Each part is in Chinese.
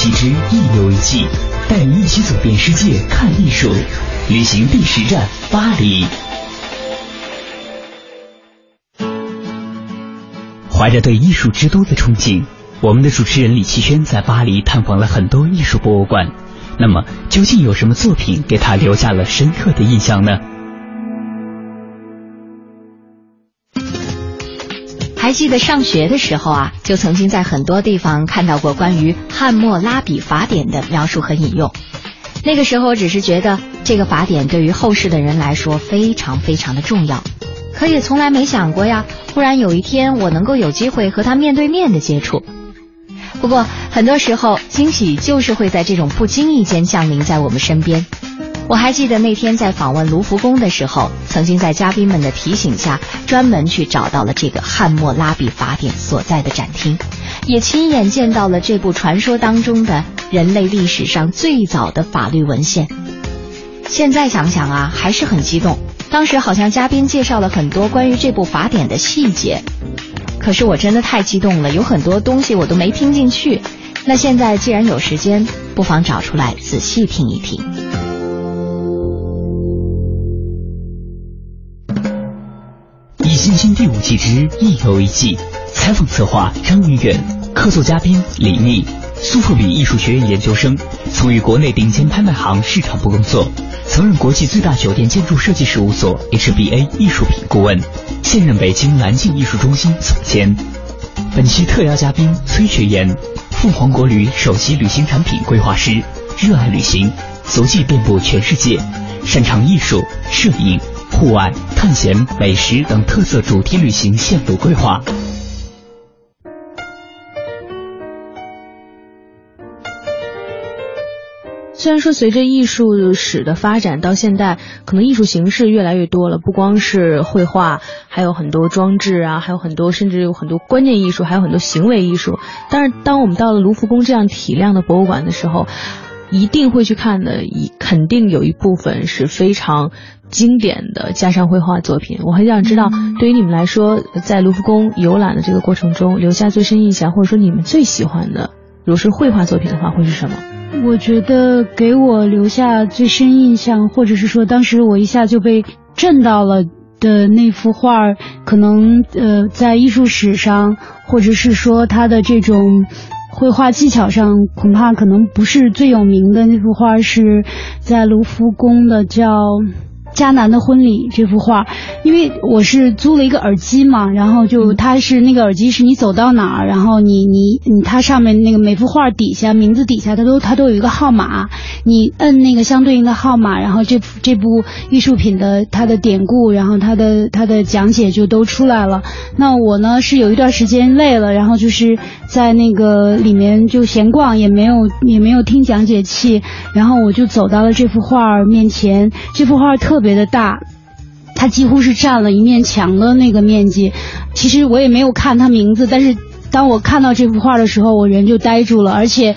经第五季之一游一季，带你一起走遍世界看艺术，旅行第十站巴黎。怀着对艺术之都的憧憬，我们的主持人李奇轩在巴黎探访了很多艺术博物馆。那么，究竟有什么作品给他留下了深刻的印象呢？还记得上学的时候啊，就曾经在很多地方看到过关于汉谟拉比法典的描述和引用。那个时候只是觉得这个法典对于后世的人来说非常非常的重要，可也从来没想过呀，忽然有一天我能够有机会和他面对面的接触。不过很多时候，惊喜就是会在这种不经意间降临在我们身边。我还记得那天在访问卢浮宫的时候，曾经在嘉宾们的提醒下，专门去找到了这个汉谟拉比法典所在的展厅，也亲眼见到了这部传说当中的人类历史上最早的法律文献。现在想想啊，还是很激动。当时好像嘉宾介绍了很多关于这部法典的细节，可是我真的太激动了，有很多东西我都没听进去。那现在既然有时间，不妨找出来仔细听一听。易筋经第五季之一游一季，采访策划张云远，客座嘉宾李密，苏富比艺术学院研究生，曾于国内顶尖拍卖行市场部工作，曾任国际最大酒店建筑设计事务所 HBA 艺术品顾问，现任北京蓝镜艺术中心总监。本期特邀嘉宾崔学言，凤凰国旅首席旅行产品规划师，热爱旅行，足迹遍布全世界，擅长艺术、摄影。户外、探险、美食等特色主题旅行线路规划。虽然说随着艺术史的发展，到现在可能艺术形式越来越多了，不光是绘画，还有很多装置啊，还有很多甚至有很多观念艺术，还有很多行为艺术。但是当我们到了卢浮宫这样体量的博物馆的时候，一定会去看的，一肯定有一部分是非常经典的加上绘画作品。我很想知道，对于你们来说，在卢浮宫游览的这个过程中，留下最深印象，或者说你们最喜欢的，如果是绘画作品的话，会是什么？我觉得给我留下最深印象，或者是说当时我一下就被震到了的那幅画，可能呃在艺术史上，或者是说它的这种。绘画技巧上恐怕可能不是最有名的那幅画，是在卢浮宫的叫《迦南的婚礼》这幅画。因为我是租了一个耳机嘛，然后就它是那个耳机是你走到哪儿，然后你你你它上面那个每幅画底下名字底下它都它都有一个号码，你摁那个相对应的号码，然后这幅这部艺术品的它的典故，然后它的它的讲解就都出来了。那我呢是有一段时间累了，然后就是在那个里面就闲逛，也没有也没有听讲解器，然后我就走到了这幅画面前。这幅画特特别的大，它几乎是占了一面墙的那个面积。其实我也没有看它名字，但是当我看到这幅画的时候，我人就呆住了，而且。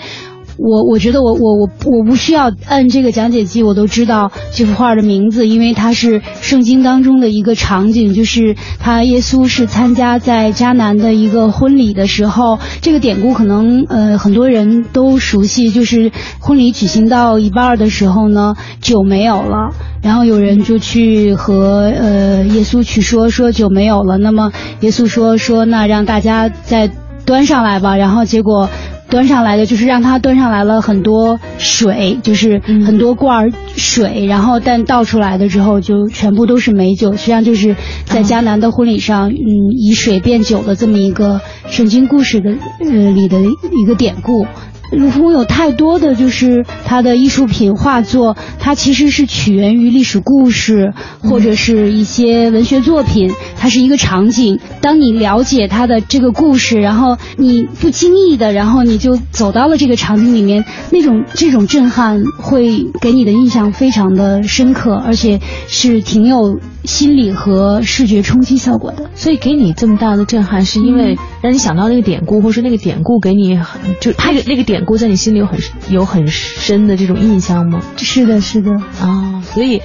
我我觉得我我我我不需要按这个讲解机，我都知道这幅画的名字，因为它是圣经当中的一个场景，就是他耶稣是参加在迦南的一个婚礼的时候，这个典故可能呃很多人都熟悉，就是婚礼举行到一半的时候呢，酒没有了，然后有人就去和呃耶稣去说说酒没有了，那么耶稣说说那让大家再端上来吧，然后结果。端上来的就是让他端上来了很多水，就是很多罐水，然后但倒出来的之后就全部都是美酒，实际上就是在迦南的婚礼上，嗯，以水变酒的这么一个圣经故事的呃里的一个典故。卢浮宫有太多的就是他的艺术品画作，它其实是起源于历史故事或者是一些文学作品，它是一个场景。当你了解他的这个故事，然后你不经意的，然后你就走到了这个场景里面，那种这种震撼会给你的印象非常的深刻，而且是挺有心理和视觉冲击效果的。所以给你这么大的震撼，是因为让你想到那个典故，或者说那个典故给你很就那个那个典。故在你心里有很有很深的这种印象吗？是的，是的啊，所以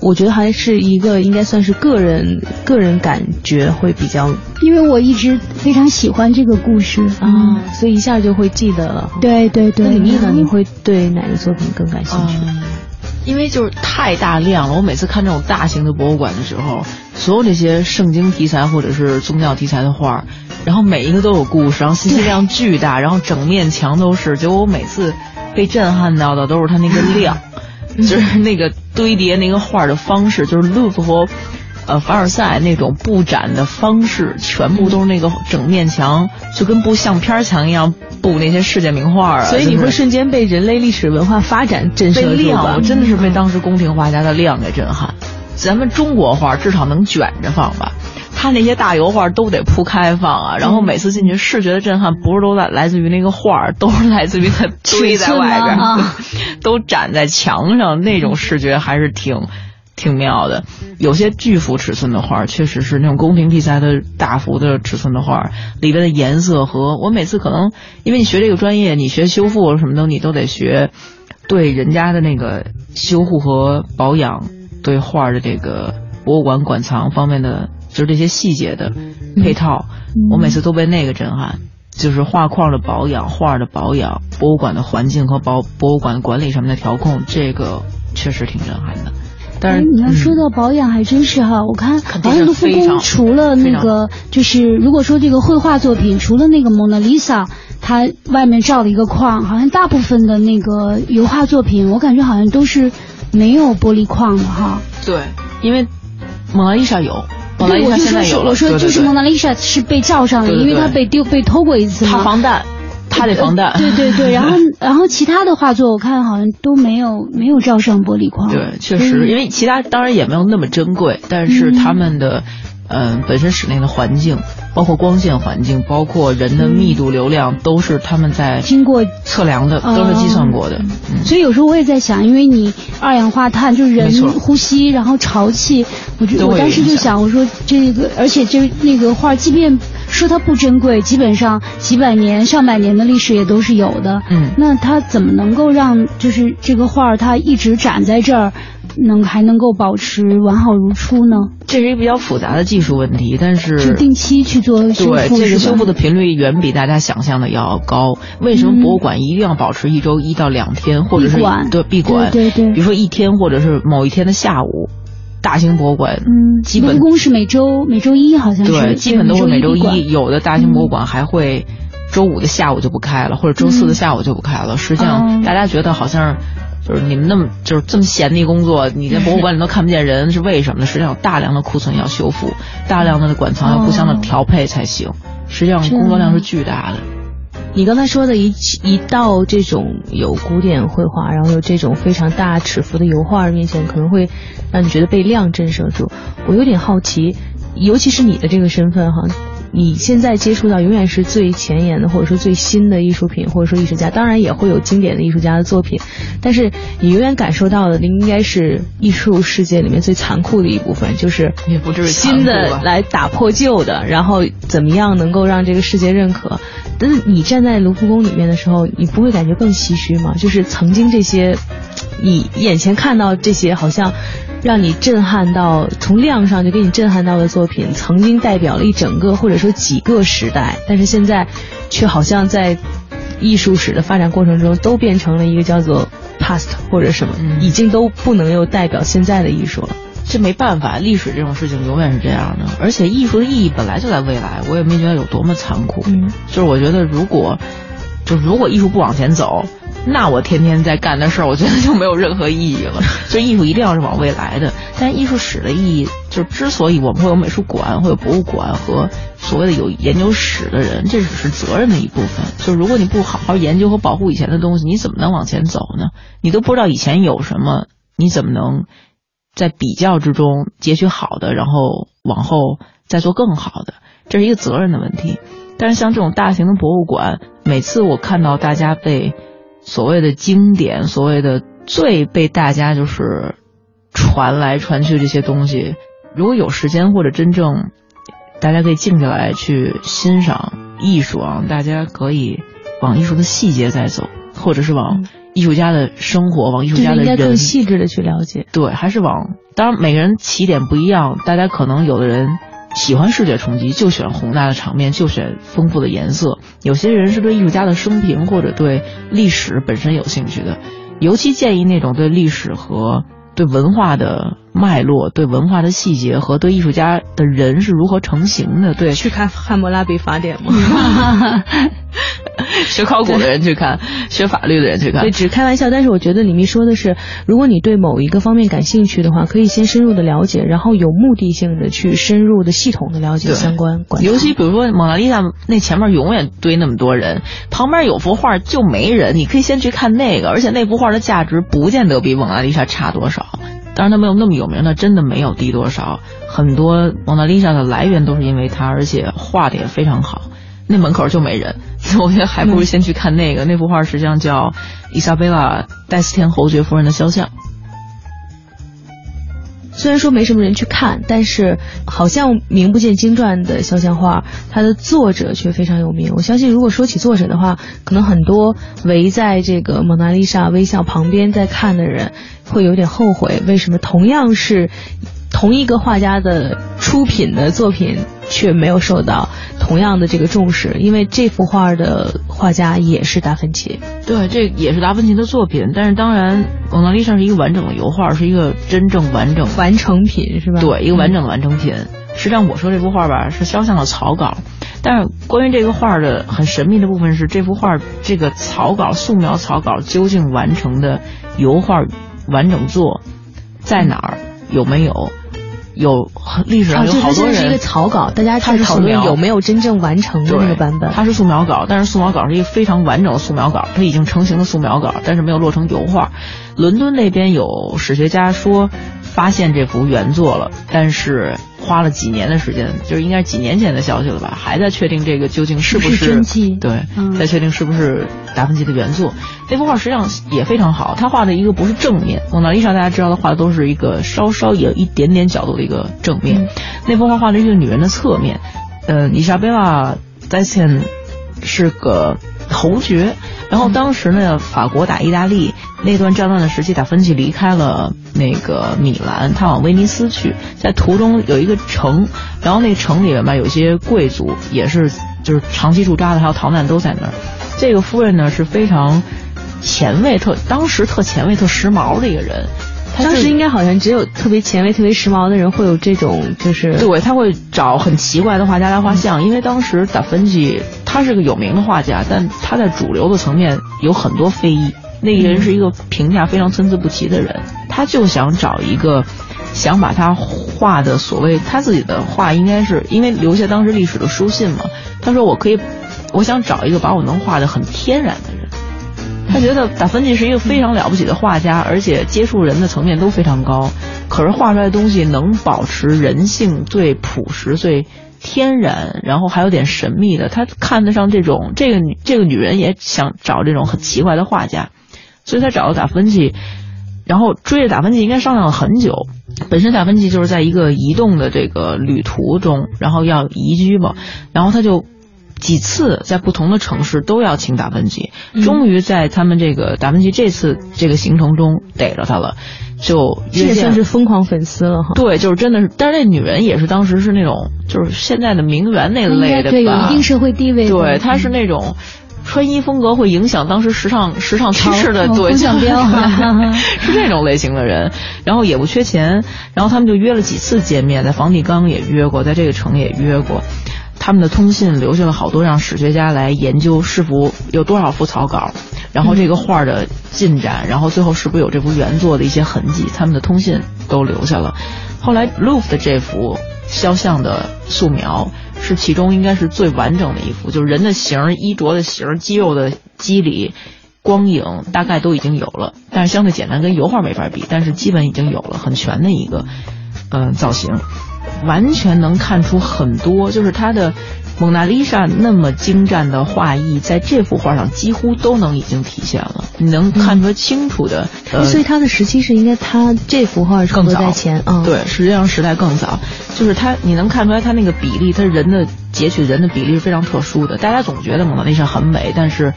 我觉得还是一个应该算是个人个人感觉会比较，因为我一直非常喜欢这个故事啊，所以一下就会记得了。对对对，那李密呢？你会对哪个作品更感兴趣？因为就是太大量了，我每次看这种大型的博物馆的时候，所有这些圣经题材或者是宗教题材的画。然后每一个都有故事，然后信息量巨大，然后整面墙都是。结果我每次被震撼到的都是它那个量，就是那个堆叠那个画的方式，就是卢浮和呃凡尔赛那种布展的方式，全部都是那个整面墙就跟布相片墙一样布那些世界名画啊。所以你会瞬间被人类历史文化发展震慑住吧？我真的是被当时宫廷画家的量给震撼。咱们中国画至少能卷着放吧。他那些大油画都得铺开放啊，然后每次进去视觉的震撼不是都来来自于那个画，都是来自于它堆在外边，都展在墙上，那种视觉还是挺挺妙的。有些巨幅尺寸的画，确实是那种宫廷题材的大幅的尺寸的画，里边的颜色和我每次可能因为你学这个专业，你学修复什么的，你都得学对人家的那个修护和保养，对画的这个博物馆馆藏方面的。就是这些细节的配套，我每次都被那个震撼。就是画框的保养、画的保养、博物馆的环境和保博物馆管理上面的调控，这个确实挺震撼的。但是你要说到保养，还真是哈。我看好像卢浮宫除了那个，就是如果说这个绘画作品，除了那个蒙娜丽莎，它外面罩了一个框，好像大部分的那个油画作品，我感觉好像都是没有玻璃框的哈。对，因为蒙娜丽莎有。对，我就说，我说就是蒙娜丽莎是被罩上的，因为它被丢被偷过一次嘛。它防弹，他得防弹。对对对，然后然后其他的画作我看好像都没有没有罩上玻璃框。对，确实，因为其他当然也没有那么珍贵，但是他们的。嗯，本身室内的环境，包括光线环境，包括人的密度流量，都是他们在经过测量的，都是计算过的。所以有时候我也在想，因为你二氧化碳就是人呼吸，然后潮气，我就我当时就想，我说这个，而且就那个画，即便说它不珍贵，基本上几百年、上百年的历史也都是有的。嗯，那它怎么能够让就是这个画它一直展在这儿？能还能够保持完好如初呢？这是一个比较复杂的技术问题，但是是定期去做修复，对，这个修复的频率远比大家想象的要高。为什么博物馆一定要保持一周一到两天，或者是对闭馆？对对，比如说一天，或者是某一天的下午，大型博物馆，嗯，基本宫是每周每周一好像是，对，基本都是每周一。有的大型博物馆还会周五的下午就不开了，或者周四的下午就不开了。实际上，大家觉得好像。就是你们那么就是这么闲的工作，你在博物馆里都看不见人，是为什么呢？实际上有大量的库存要修复，大量的馆藏要互相的调配才行。实际上工作量是巨大的。你刚才说的一一到这种有古典绘画，然后有这种非常大尺幅的油画面前，可能会让你觉得被量震慑住。我有点好奇，尤其是你的这个身份哈。你现在接触到永远是最前沿的，或者说最新的艺术品，或者说艺术家，当然也会有经典的艺术家的作品，但是你永远感受到的，应该是艺术世界里面最残酷的一部分，就是也不至于新的来打破旧的，然后怎么样能够让这个世界认可。但是你站在卢浮宫里面的时候，你不会感觉更唏嘘吗？就是曾经这些，你眼前看到这些，好像。让你震撼到从量上就给你震撼到的作品，曾经代表了一整个或者说几个时代，但是现在却好像在艺术史的发展过程中都变成了一个叫做 past 或者什么，已经都不能又代表现在的艺术了。这没办法，历史这种事情永远是这样的，而且艺术的意义本来就在未来，我也没觉得有多么残酷。嗯，就是我觉得如果就如果艺术不往前走。那我天天在干的事儿，我觉得就没有任何意义了。就艺术一定要是往未来的，但艺术史的意义，就之所以我们会有美术馆、会有博物馆和所谓的有研究史的人，这只是责任的一部分。就如果你不好好研究和保护以前的东西，你怎么能往前走呢？你都不知道以前有什么，你怎么能在比较之中截取好的，然后往后再做更好的？这是一个责任的问题。但是像这种大型的博物馆，每次我看到大家被。所谓的经典，所谓的最被大家就是传来传去这些东西，如果有时间或者真正大家可以静下来去欣赏艺术啊，大家可以往艺术的细节再走，或者是往艺术家的生活，往艺术家的人更细致的去了解。对，还是往当然每个人起点不一样，大家可能有的人。喜欢视觉冲击，就选宏大的场面，就选丰富的颜色。有些人是对艺术家的生平或者对历史本身有兴趣的，尤其建议那种对历史和对文化的脉络、对文化的细节和对艺术家的人是如何成型的。对，去看《汉谟拉比法典》吗？学考古的人去看，学法律的人去看。对，只开玩笑。但是我觉得李密说的是，如果你对某一个方面感兴趣的话，可以先深入的了解，然后有目的性的去深入的、系统的了解相关。尤其比如说蒙娜丽莎那前面永远堆那么多人，旁边有幅画就没人，你可以先去看那个，而且那幅画的价值不见得比蒙娜丽莎差多少。当然，它没有那么有名，它真的没有低多少。很多蒙娜丽莎的来源都是因为它，而且画的也非常好。那门口就没人，我觉得还不如先去看那个。那幅画实际上叫伊莎贝拉·戴斯天侯爵夫人的肖像。虽然说没什么人去看，但是好像名不见经传的肖像画，它的作者却非常有名。我相信，如果说起作者的话，可能很多围在这个蒙娜丽莎微笑旁边在看的人会有点后悔，为什么同样是同一个画家的出品的作品。却没有受到同样的这个重视，因为这幅画的画家也是达芬奇。对，这也是达芬奇的作品。但是当然，蒙娜丽莎是一个完整的油画，是一个真正完整完成品，是吧？对，一个完整的完成品。实际上，我说这幅画吧是肖像的草稿，但是关于这个画的很神秘的部分是，这幅画这个草稿素描草稿究竟完成的油画完整作在哪儿？有没有？有历史上有好多人，是一个草稿，大家在讨论有没有真正完成的那个版本。它是素描稿，但是素描稿是一个非常完整的素描稿，它已经成型的素描稿，但是没有落成油画。伦敦那边有史学家说。发现这幅原作了，但是花了几年的时间，就是应该是几年前的消息了吧？还在确定这个究竟是不是对，在确定是不是达芬奇的原作。那幅画实际上也非常好，他画的一个不是正面，蒙娜丽莎大家知道他画的都是一个稍稍有一点点角度的一个正面，那幅画画的一个女人的侧面。呃，伊莎贝拉·戴斯汀是个侯爵。然后当时呢，法国打意大利那段战乱的时期，达芬奇离开了那个米兰，他往威尼斯去，在途中有一个城，然后那城里面吧，有些贵族也是就是长期驻扎的，还有逃难都在那儿。这个夫人呢是非常前卫，特当时特前卫、特时髦的一个人。当时应该好像只有特别前卫、特别时髦的人会有这种，就是对他会找很奇怪的画家来画像，因为当时达芬奇他是个有名的画家，但他在主流的层面有很多非议。那个人是一个评价非常参差不齐的人，他就想找一个想把他画的所谓他自己的画，应该是因为留下当时历史的书信嘛。他说我可以，我想找一个把我能画的很天然的人。他觉得达芬奇是一个非常了不起的画家，而且接触人的层面都非常高。可是画出来的东西能保持人性最朴实、最天然，然后还有点神秘的。他看得上这种这个女这个女人也想找这种很奇怪的画家，所以他找了达芬奇，然后追着达芬奇应该商量了很久。本身达芬奇就是在一个移动的这个旅途中，然后要移居嘛，然后他就。几次在不同的城市都要请达芬奇，终于在他们这个达芬奇这次这个行程中逮着他了，就也算是疯狂粉丝了哈。对，就是真的是，但是那女人也是当时是那种就是现在的名媛那类的吧，对，有一定社会地位。对，她是那种穿衣风格会影响当时时尚时尚趋势的，对，想标 是这种类型的人，然后也不缺钱，然后他们就约了几次见面，在梵蒂冈也约过，在这个城也约过。他们的通信留下了好多让史学家来研究是幅有多少幅草稿，然后这个画的进展，然后最后是不是有这幅原作的一些痕迹，他们的通信都留下了。后来 LOF 的这幅肖像的素描是其中应该是最完整的一幅，就是人的形、衣着的形、肌肉的肌理、光影大概都已经有了，但是相对简单，跟油画没法比，但是基本已经有了很全的一个嗯造型。完全能看出很多，就是他的蒙娜丽莎那么精湛的画艺，在这幅画上几乎都能已经体现了。你能看出清楚的，所以他的时期是应该他这幅画更在前啊。对，实际上时代更早，就是他你能看出来他那个比例，他人的截取人的比例是非常特殊的。大家总觉得蒙娜丽莎很美，但是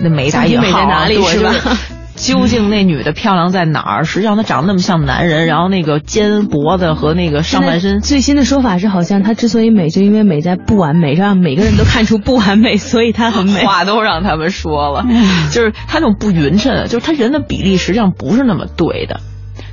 那美打引号是吧？究竟那女的漂亮在哪儿？实际上她长得那么像男人，然后那个肩脖子和那个上半身。最新的说法是，好像她之所以美，就因为美在不完美，让每个人都看出不完美，所以她很美。话都让他们说了，就是她那种不匀称，就是她人的比例实际上不是那么对的。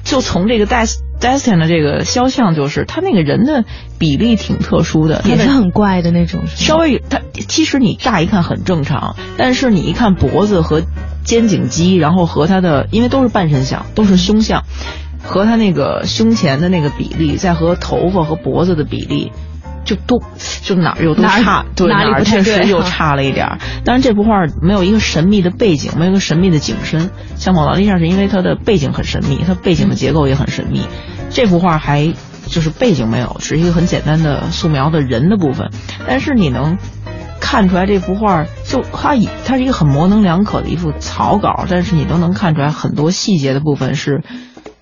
就从这个 Destin 的这个肖像，就是他那个人的比例挺特殊的，也是很怪的那种。稍微他其实你乍一看很正常，但是你一看脖子和。肩颈肌，然后和他的，因为都是半身像，都是胸像，和他那个胸前的那个比例，再和头发和脖子的比例，就都就哪儿又都差，对哪儿确实又差了一点儿。当然，这幅画没有一个神秘的背景，没有一个神秘的景深。像蒙娜丽莎是因为它的背景很神秘，它背景的结构也很神秘。这幅画还就是背景没有，只是一个很简单的素描的人的部分，但是你能。看出来这幅画，就它以它是一个很模棱两可的一幅草稿，但是你都能看出来很多细节的部分是，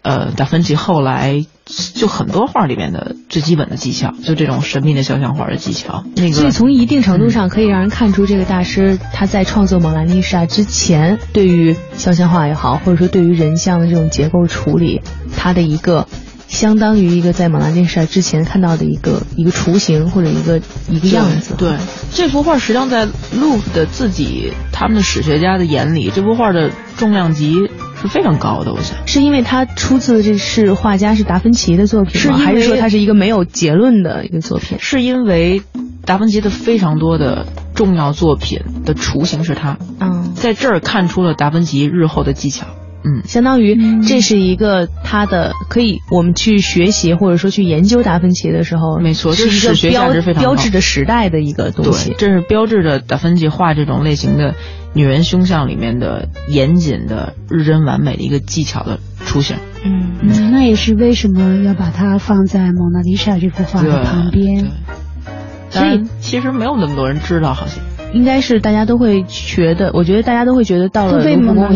呃，达芬奇后来就很多画里面的最基本的技巧，就这种神秘的肖像画的技巧。那个，所以从一定程度上可以让人看出，这个大师他在创作蒙娜丽莎之前，对于肖像画也好，或者说对于人像的这种结构处理，他的一个。相当于一个在蒙娜丽莎之前看到的一个一个雏形或者一个一个样子。对，这幅画实际上在路的自己他们的史学家的眼里，这幅画的重量级是非常高的。我想是因为它出自这是画家是达芬奇的作品吗？还是说它是一个没有结论的一个作品？是因为达芬奇的非常多的重要作品的雏形是他。嗯，在这儿看出了达芬奇日后的技巧。嗯，相当于这是一个他的可以我们去学习或者说去研究达芬奇的时候，没错，是一个标标志着时代的一个东西。这是标志着达芬奇画这种类型的女人胸像里面的严谨的日臻完美的一个技巧的出现。嗯。嗯，那也是为什么要把它放在蒙娜丽莎这幅画的旁边。所以其实没有那么多人知道，好像。应该是大家都会觉得，我觉得大家都会觉得到了蒙娜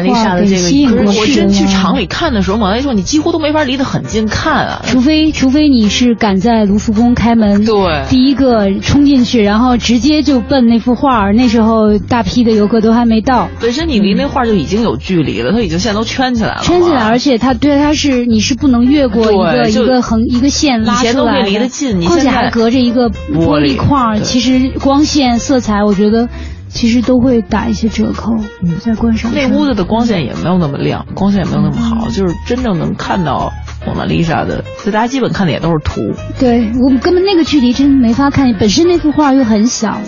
丽莎的这个，我真去厂里看的时候，蒙娜丽莎你几乎都没法离得很近看啊，除非除非你是赶在卢浮宫开门，对，第一个冲进去，然后直接就奔那幅画，那时候大批的游客都还没到。本身你离那画就已经有距离了，它已经现在都圈起来了，圈起来，而且它对它是你是不能越过一个一个横一个线拉出来的，况且还隔着一个玻璃框，其实光线色彩。彩，我觉得其实都会打一些折扣。嗯，在观赏那屋子的光线也没有那么亮，光线也没有那么好，就是真正能看到蒙娜丽莎的，就大家基本看的也都是图。对我们根本那个距离真没法看，本身那幅画又很小。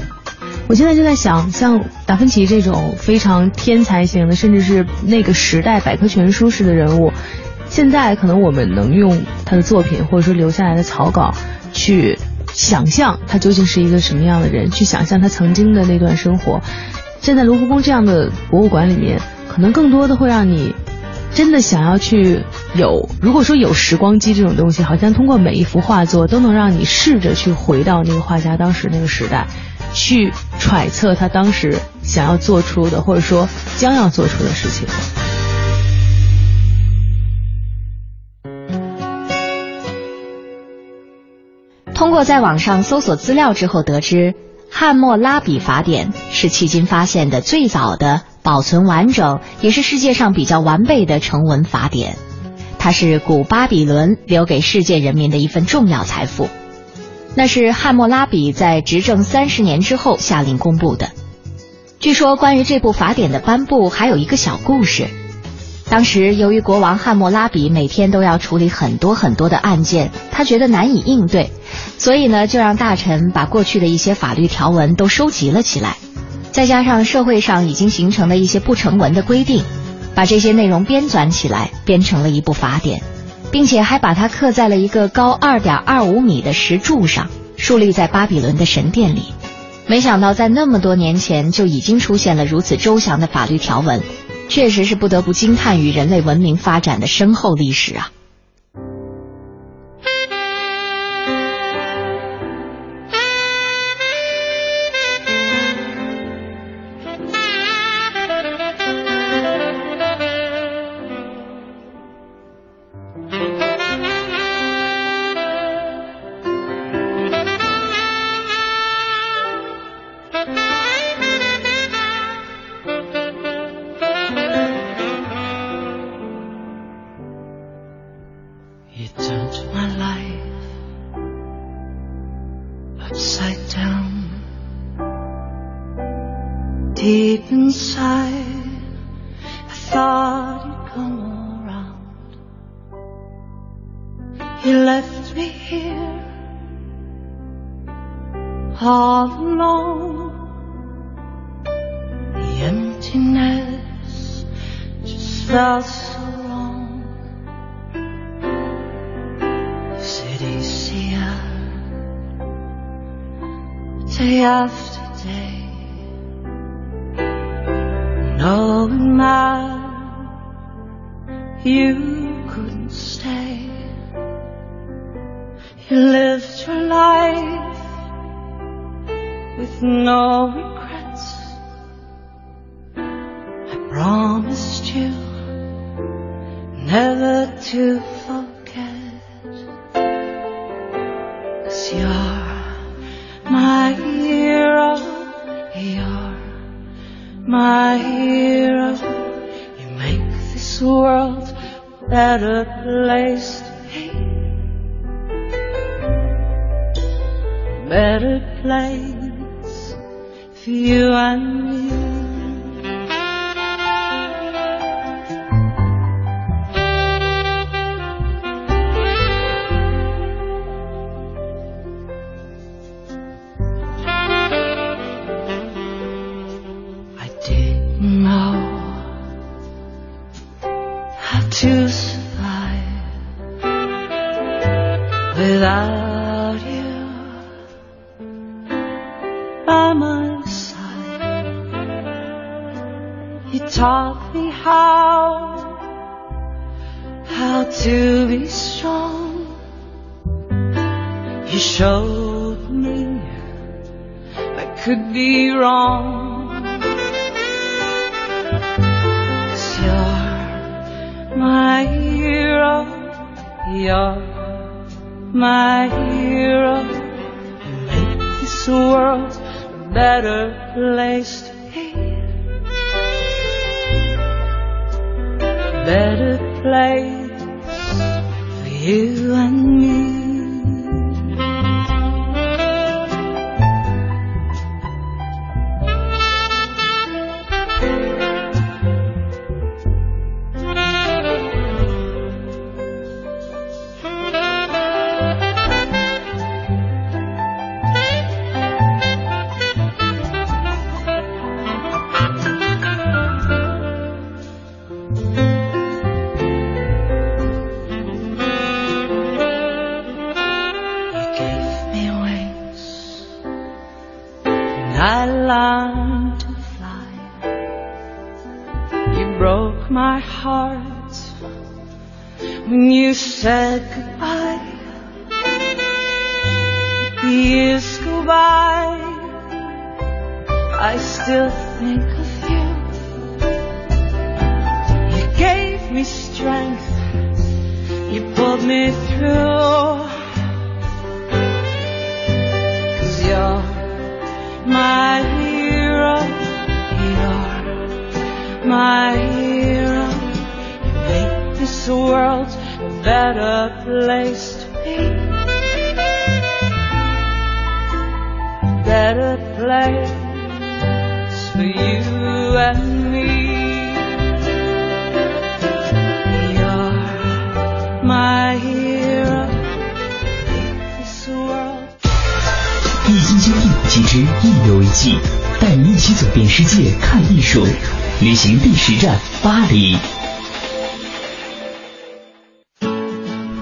我现在就在想，像达芬奇这种非常天才型的，甚至是那个时代百科全书式的人物，现在可能我们能用他的作品或者说留下来的草稿去。想象他究竟是一个什么样的人，去想象他曾经的那段生活，站在卢浮宫这样的博物馆里面，可能更多的会让你真的想要去有。如果说有时光机这种东西，好像通过每一幅画作都能让你试着去回到那个画家当时那个时代，去揣测他当时想要做出的，或者说将要做出的事情。通过在网上搜索资料之后得知，《汉谟拉比法典》是迄今发现的最早的保存完整，也是世界上比较完备的成文法典。它是古巴比伦留给世界人民的一份重要财富。那是汉谟拉比在执政三十年之后下令公布的。据说关于这部法典的颁布还有一个小故事。当时由于国王汉谟拉比每天都要处理很多很多的案件，他觉得难以应对，所以呢就让大臣把过去的一些法律条文都收集了起来，再加上社会上已经形成的一些不成文的规定，把这些内容编纂起来，编成了一部法典，并且还把它刻在了一个高二点二五米的石柱上，竖立在巴比伦的神殿里。没想到在那么多年前就已经出现了如此周详的法律条文。确实是不得不惊叹于人类文明发展的深厚历史啊 to forget. Cause you're my hero, you're my hero. You make this world a better place to be. Better place for you and me. to be strong. He showed me I could be wrong. Cause you're my hero, you're my hero. You make this world a better place to be. A better place. You and me years go by, I still think of you. You gave me strength, you pulled me through. Cause you're my hero, you're my hero. You make this world a better place Better place for you and me. You're my hero. This world 易筋经第五季之一游一季，带你一起走遍世界看艺术，旅行第十站巴黎。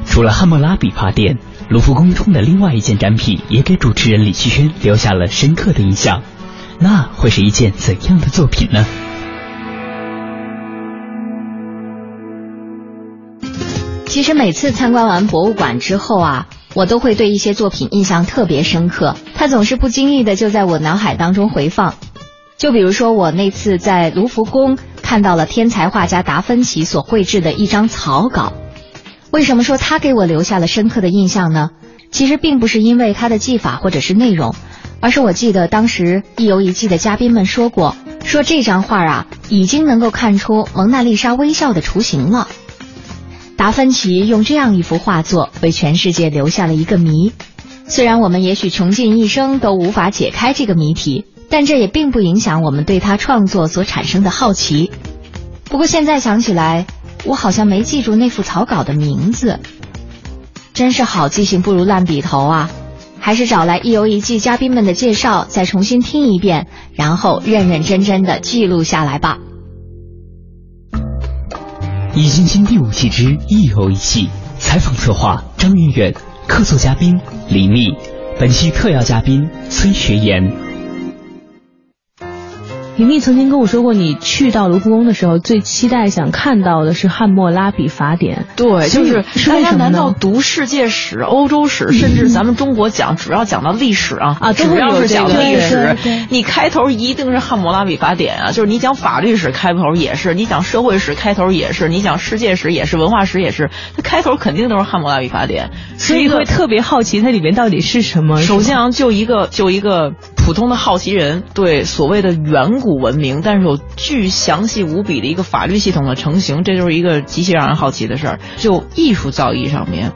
除了汉谟拉比法典，卢浮宫中的另外一件展品也给主持人李旭轩留下了深刻的印象。那会是一件怎样的作品呢？其实每次参观完博物馆之后啊，我都会对一些作品印象特别深刻，它总是不经意的就在我脑海当中回放。就比如说我那次在卢浮宫看到了天才画家达芬奇所绘制的一张草稿。为什么说他给我留下了深刻的印象呢？其实并不是因为他的技法或者是内容，而是我记得当时一游一季的嘉宾们说过，说这张画啊已经能够看出蒙娜丽莎微笑的雏形了。达芬奇用这样一幅画作为全世界留下了一个谜，虽然我们也许穷尽一生都无法解开这个谜题，但这也并不影响我们对他创作所产生的好奇。不过现在想起来，我好像没记住那幅草稿的名字，真是好记性不如烂笔头啊！还是找来一游一记嘉宾们的介绍，再重新听一遍，然后认认真真的记录下来吧。易筋经第五季之一游一记，采访策划张云远，客座嘉宾李密，本期特邀嘉宾崔学言。李密曾经跟我说过，你去到卢浮宫的时候，最期待想看到的是汉谟拉比法典。对，就是是大家难道？读世界史、欧洲史，甚至咱们中国讲，只要讲到历史啊，啊都只会有这要是讲历史你开头一定是汉谟拉比法典啊，就是你讲法律史开头也是，你讲社会史开头也是，你讲世界史也是，文化史也是，它开头肯定都是汉谟拉比法典，所以会特别好奇它里面到底是什么。首先啊，就一个就一个普通的好奇人对所谓的远古文明，但是有巨详细无比的一个法律系统的成型，这就是一个极其让人好奇的事儿。就艺术造诣上面。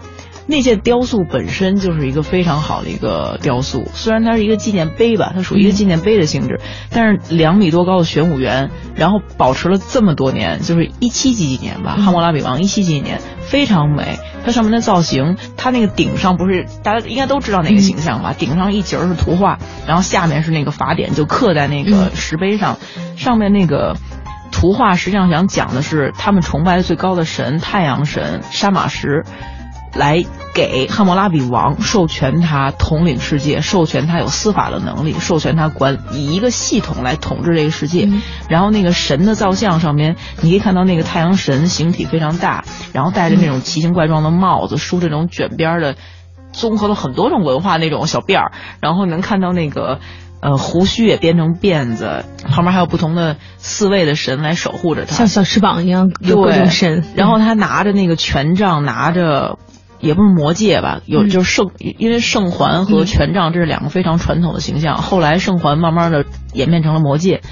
那件雕塑本身就是一个非常好的一个雕塑，虽然它是一个纪念碑吧，它属于一个纪念碑的性质，但是两米多高的玄武园，然后保持了这么多年，就是一七几几年吧，汉谟拉比王一七几几年，非常美。它上面的造型，它那个顶上不是大家应该都知道哪个形象吧？顶上一截儿是图画，然后下面是那个法典，就刻在那个石碑上，上面那个。图画实际上想讲的是他们崇拜的最高的神太阳神沙马什，来给汉谟拉比王授权他统领世界，授权他有司法的能力，授权他管以一个系统来统治这个世界。然后那个神的造像上面，你可以看到那个太阳神形体非常大，然后戴着那种奇形怪状的帽子，梳这种卷边儿的，综合了很多种文化那种小辫儿，然后能看到那个。呃，胡须也编成辫子，旁边还有不同的四位的神来守护着他，像小翅膀一样有各种神，然后他拿着那个权杖，拿着也不是魔戒吧，有就是圣，因为圣环和权杖这是两个非常传统的形象。后来圣环慢慢的演变成了魔戒，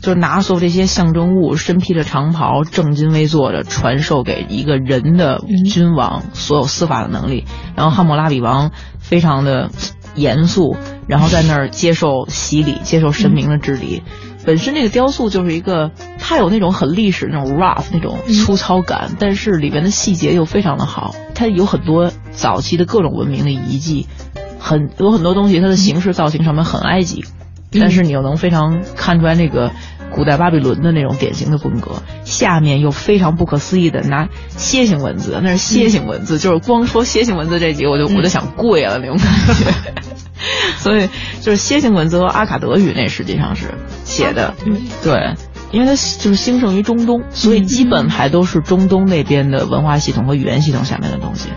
就是拿所有这些象征物，身披着长袍，正襟危坐着，传授给一个人的君王所有司法的能力。然后汉谟拉比王非常的严肃，然后在那儿接受洗礼，接受神明的治理。本身这个雕塑就是一个，它有那种很历史那种 rough 那种粗糙感，但是里面的细节又非常的好。它有很多早期的各种文明的遗迹，很有很多东西，它的形式造型上面很埃及，但是你又能非常看出来那个古代巴比伦的那种典型的风格。下面又非常不可思议的拿楔形文字，那是楔形文字，就是光说楔形文字这几个，我就我就想跪了那种感觉。所以就是楔形文字和阿卡德语那实际上是写的，嗯对。因为它就是兴盛于中东，所以基本还都是中东那边的文化系统和语言系统下面的东西。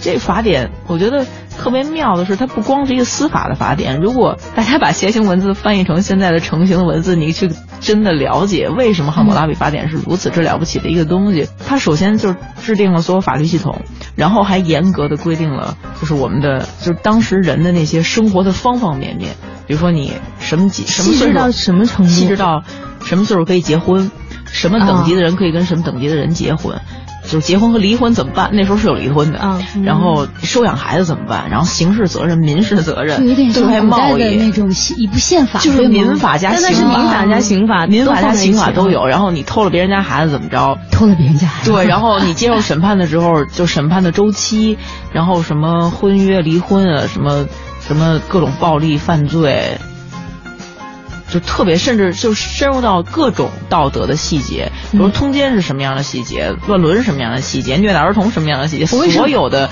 这法典，我觉得特别妙的是，它不光是一个司法的法典。如果大家把楔形文字翻译成现在的成型的文字，你去真的了解为什么《汉谟拉比法典》是如此之了不起的一个东西。它首先就是制定了所有法律系统，然后还严格的规定了，就是我们的就是当时人的那些生活的方方面面。比如说你什么几什么岁数到什么程度，细致到什么岁数可以结婚，什么等级的人可以跟什么等级的人结婚。就是结婚和离婚怎么办？那时候是有离婚的，然后收养孩子怎么办？然后刑事责任、民事责任，就有点像古代的那种一部宪法，就是民法加刑法，民法加刑法，民法加刑法都有。然后你偷了别人家孩子怎么着？偷了别人家孩子，对。然后你接受审判的时候，就审判的周期，然后什么婚约、离婚啊，什么什么各种暴力犯罪。就特别，甚至就深入到各种道德的细节，比如通奸是什么样的细节，乱伦是什么样的细节，虐待儿童什么样的细节，所有的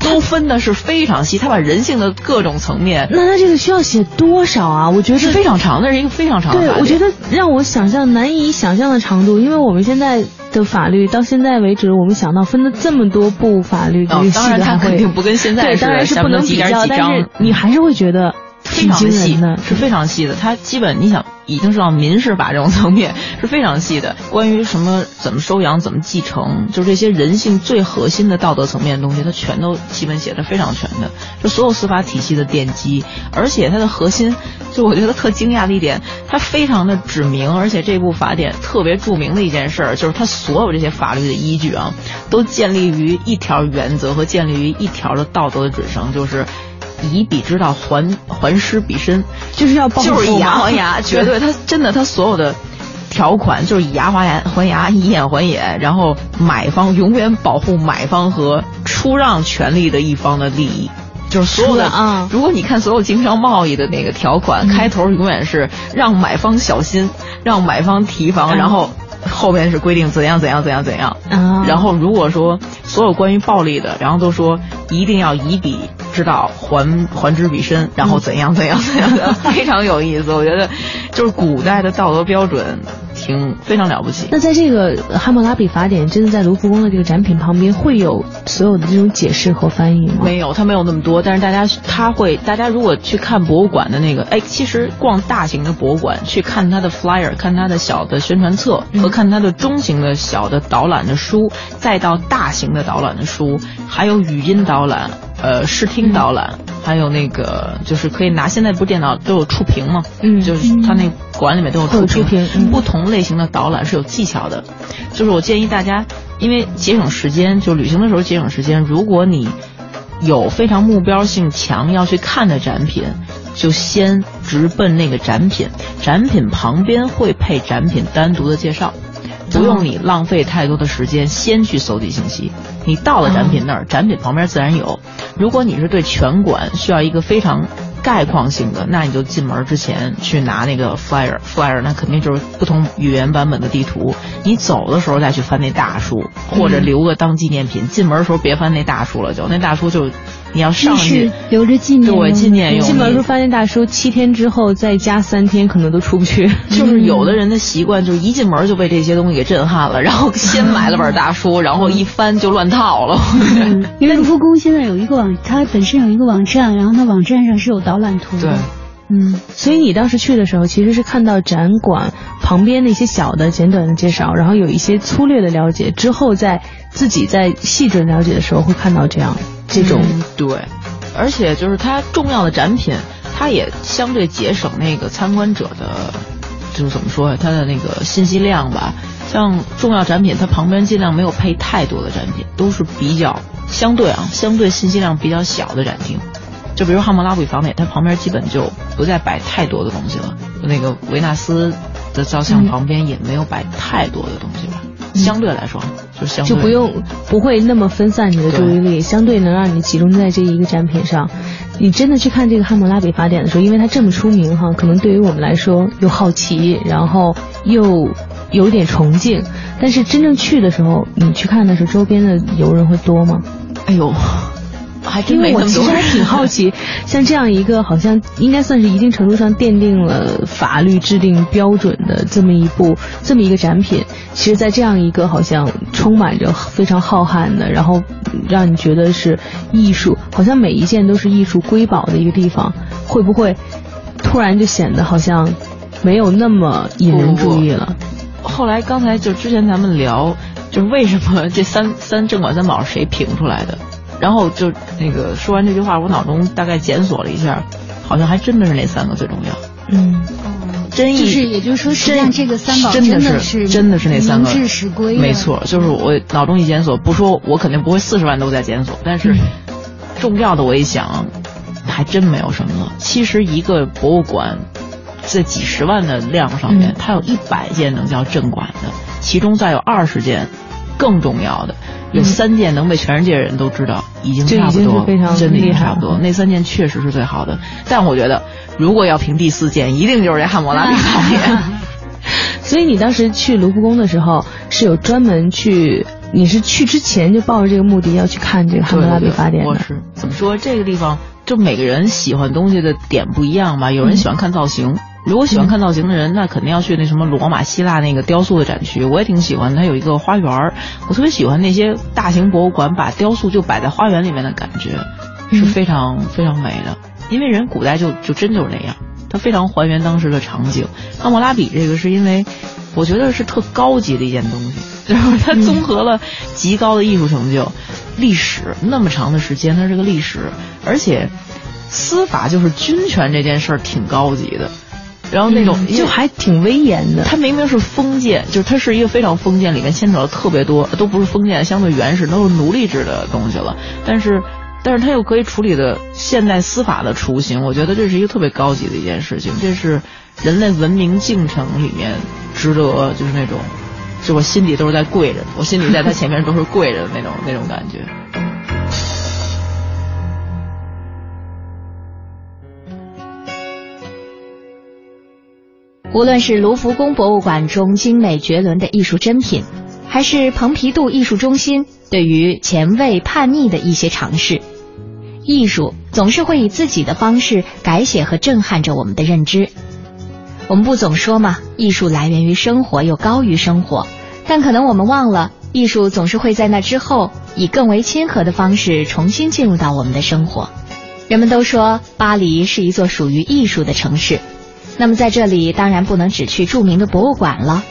都分的是非常细。他把人性的各种层面，那他这个需要写多少啊？我觉得是非常长，那是一个非常长的。对，我觉得让我想象难以想象的长度，因为我们现在的法律到现在为止，我们想到分的这么多部法律，当然他肯定不跟现在对，当然是不能比较，但是你还是会觉得。非常细的，是非常细的。它基本你想已经是到民事法这种 层面，是非常细的。关于什么怎么收养、怎么继承，就是这些人性最核心的道德层面的东西，它全都基本写的非常全的。就所有司法体系的奠基，而且它的核心，就我觉得特惊讶的一点，它非常的指明。而且这部法典特别著名的一件事儿，就是它所有这些法律的依据啊，都建立于一条原则和建立于一条的道德的准绳，就是。以彼之道还还施彼身，就是要报就是以牙还牙，绝对他真的他所有的条款就是以牙还牙还牙，以眼还眼，然后买方永远保护买方和出让权利的一方的利益，就是所有的啊。如果你看所有经商贸易的那个条款，开头永远是让买方小心，让买方提防，然后后面是规定怎样怎样怎样怎样。然后如果说所有关于暴力的，然后都说一定要以彼。知道还还之彼身，然后怎样怎样怎样的，非常有意思。我觉得，就是古代的道德标准。挺非常了不起。那在这个《汉谟拉比法典》真的在卢浮宫的这个展品旁边，会有所有的这种解释和翻译吗？没有，它没有那么多。但是大家他会，大家如果去看博物馆的那个，哎，其实逛大型的博物馆，去看它的 flyer，看它的小的宣传册，和看它的中型的小的导览的书，再到大型的导览的书，还有语音导览，呃，视听导览，还有那个就是可以拿，现在不是电脑都有触屏嘛？嗯，就是它那馆里面都有触屏，不同。类型的导览是有技巧的，就是我建议大家，因为节省时间，就旅行的时候节省时间。如果你有非常目标性强要去看的展品，就先直奔那个展品，展品旁边会配展品单独的介绍，不用你浪费太多的时间先去搜集信息。你到了展品那儿，展品旁边自然有。如果你是对全馆需要一个非常。概况性的，那你就进门之前去拿那个 flyer，flyer 那肯定就是不同语言版本的地图。你走的时候再去翻那大书，或者留个当纪念品。进门的时候别翻那大书了，就那大书就。你要上去留着纪念，对纪念用。进门时候发现大叔七天之后再加三天，可能都出不去。就是有的人的习惯，就是一进门就被这些东西给震撼了，然后先买了本大叔，然后一翻就乱套了。因为卢浮宫现在有一个网，它本身有一个网站，然后它网站上是有导览图的。嗯，所以你当时去的时候，其实是看到展馆旁边那些小的简短的介绍，然后有一些粗略的了解，之后在自己在细致了解的时候，会看到这样。这种对，而且就是它重要的展品，它也相对节省那个参观者的，就是怎么说呀？它的那个信息量吧。像重要展品，它旁边尽量没有配太多的展品，都是比较相对啊，相对信息量比较小的展厅。就比如汉谟拉比法典，它旁边基本就不再摆太多的东西了。那个维纳斯的造像旁边也没有摆太多的东西吧。相对来说，就相就不用不会那么分散你的注意力，相对能让你集中在这一个展品上。你真的去看这个《汉谟拉比法典》的时候，因为它这么出名哈，可能对于我们来说又好奇，然后又有点崇敬。但是真正去的时候，你去看的时候，周边的游人会多吗？哎呦，还真因为我没那么多人。其实还挺好奇，像这样一个好像应该算是一定程度上奠定了法律制定标准的这么一部这么一个展品，其实，在这样一个好像充满着非常浩瀚的，然后让你觉得是艺术，好像每一件都是艺术瑰宝的一个地方，会不会突然就显得好像没有那么引人注意了？后来刚才就之前咱们聊，就是为什么这三三正管三宝是谁评出来的？然后就那个说完这句话，我脑中大概检索了一下，好像还真的是那三个最重要。嗯，真意就是也就是说，实际上这个三宝真的的是真的是那三个名至实归，没错，就是我脑中一检索，不说我肯定不会四十万都在检索，但是重要的我一想，还真没有什么了。其实一个博物馆在几十万的量上面，嗯它有一百件能叫镇馆的，其中再有二十件更重要的。有三件能被全世界人都知道，已经差不多，真的已经差不多。那三件确实是最好的，但我觉得如果要评第四件，一定就是这汉谟拉比法典。所以你当时去卢浮宫的时候，是有专门去，你是去之前就抱着这个目的要去看这个汉谟拉比法典的。我是怎么说？这个地方就每个人喜欢东西的点不一样吧。有人喜欢看造型，如果喜欢看造型的人，那肯定要去那什么罗马、希腊那个雕塑的展区。我也挺喜欢，它有一个花园儿，我特别喜欢那些大型博物馆把雕塑就摆在花园里面的感觉，是非常非常美的。因为人古代就就真就是那样，它非常还原当时的场景。汉谟拉比这个是因为我觉得是特高级的一件东西，就是它综合了极高的艺术成就、历史那么长的时间，它是个历史，而且司法就是军权这件事儿挺高级的。然后那种、嗯就还挺威严的。它明明是封建，就是它是一个非常封建，里面牵扯了特别多，都不是封建，相对原始，都是奴隶制的东西了。但是，但是它又可以处理的现代司法的雏形，我觉得这是一个特别高级的一件事情，这是人类文明进程里面值得就是那种，就我心里都是在跪着，我心里在他前面都是跪着的那种那种感觉。无论是卢浮宫博物馆中精美绝伦的艺术珍品，还是蓬皮杜艺术中心对于前卫叛逆的一些尝试，艺术总是会以自己的方式改写和震撼着我们的认知。我们不总说嘛，艺术来源于生活，又高于生活，但可能我们忘了，艺术总是会在那之后，以更为亲和的方式重新进入到我们的生活。人们都说巴黎是一座属于艺术的城市。那么在这里当然不能只去著名的博物馆了。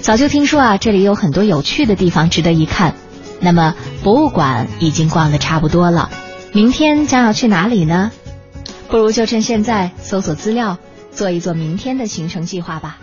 早就听说啊，这里有很多有趣的地方值得一看。那么博物馆已经逛得差不多了，明天将要去哪里呢？不如就趁现在搜索资料，做一做明天的行程计划吧。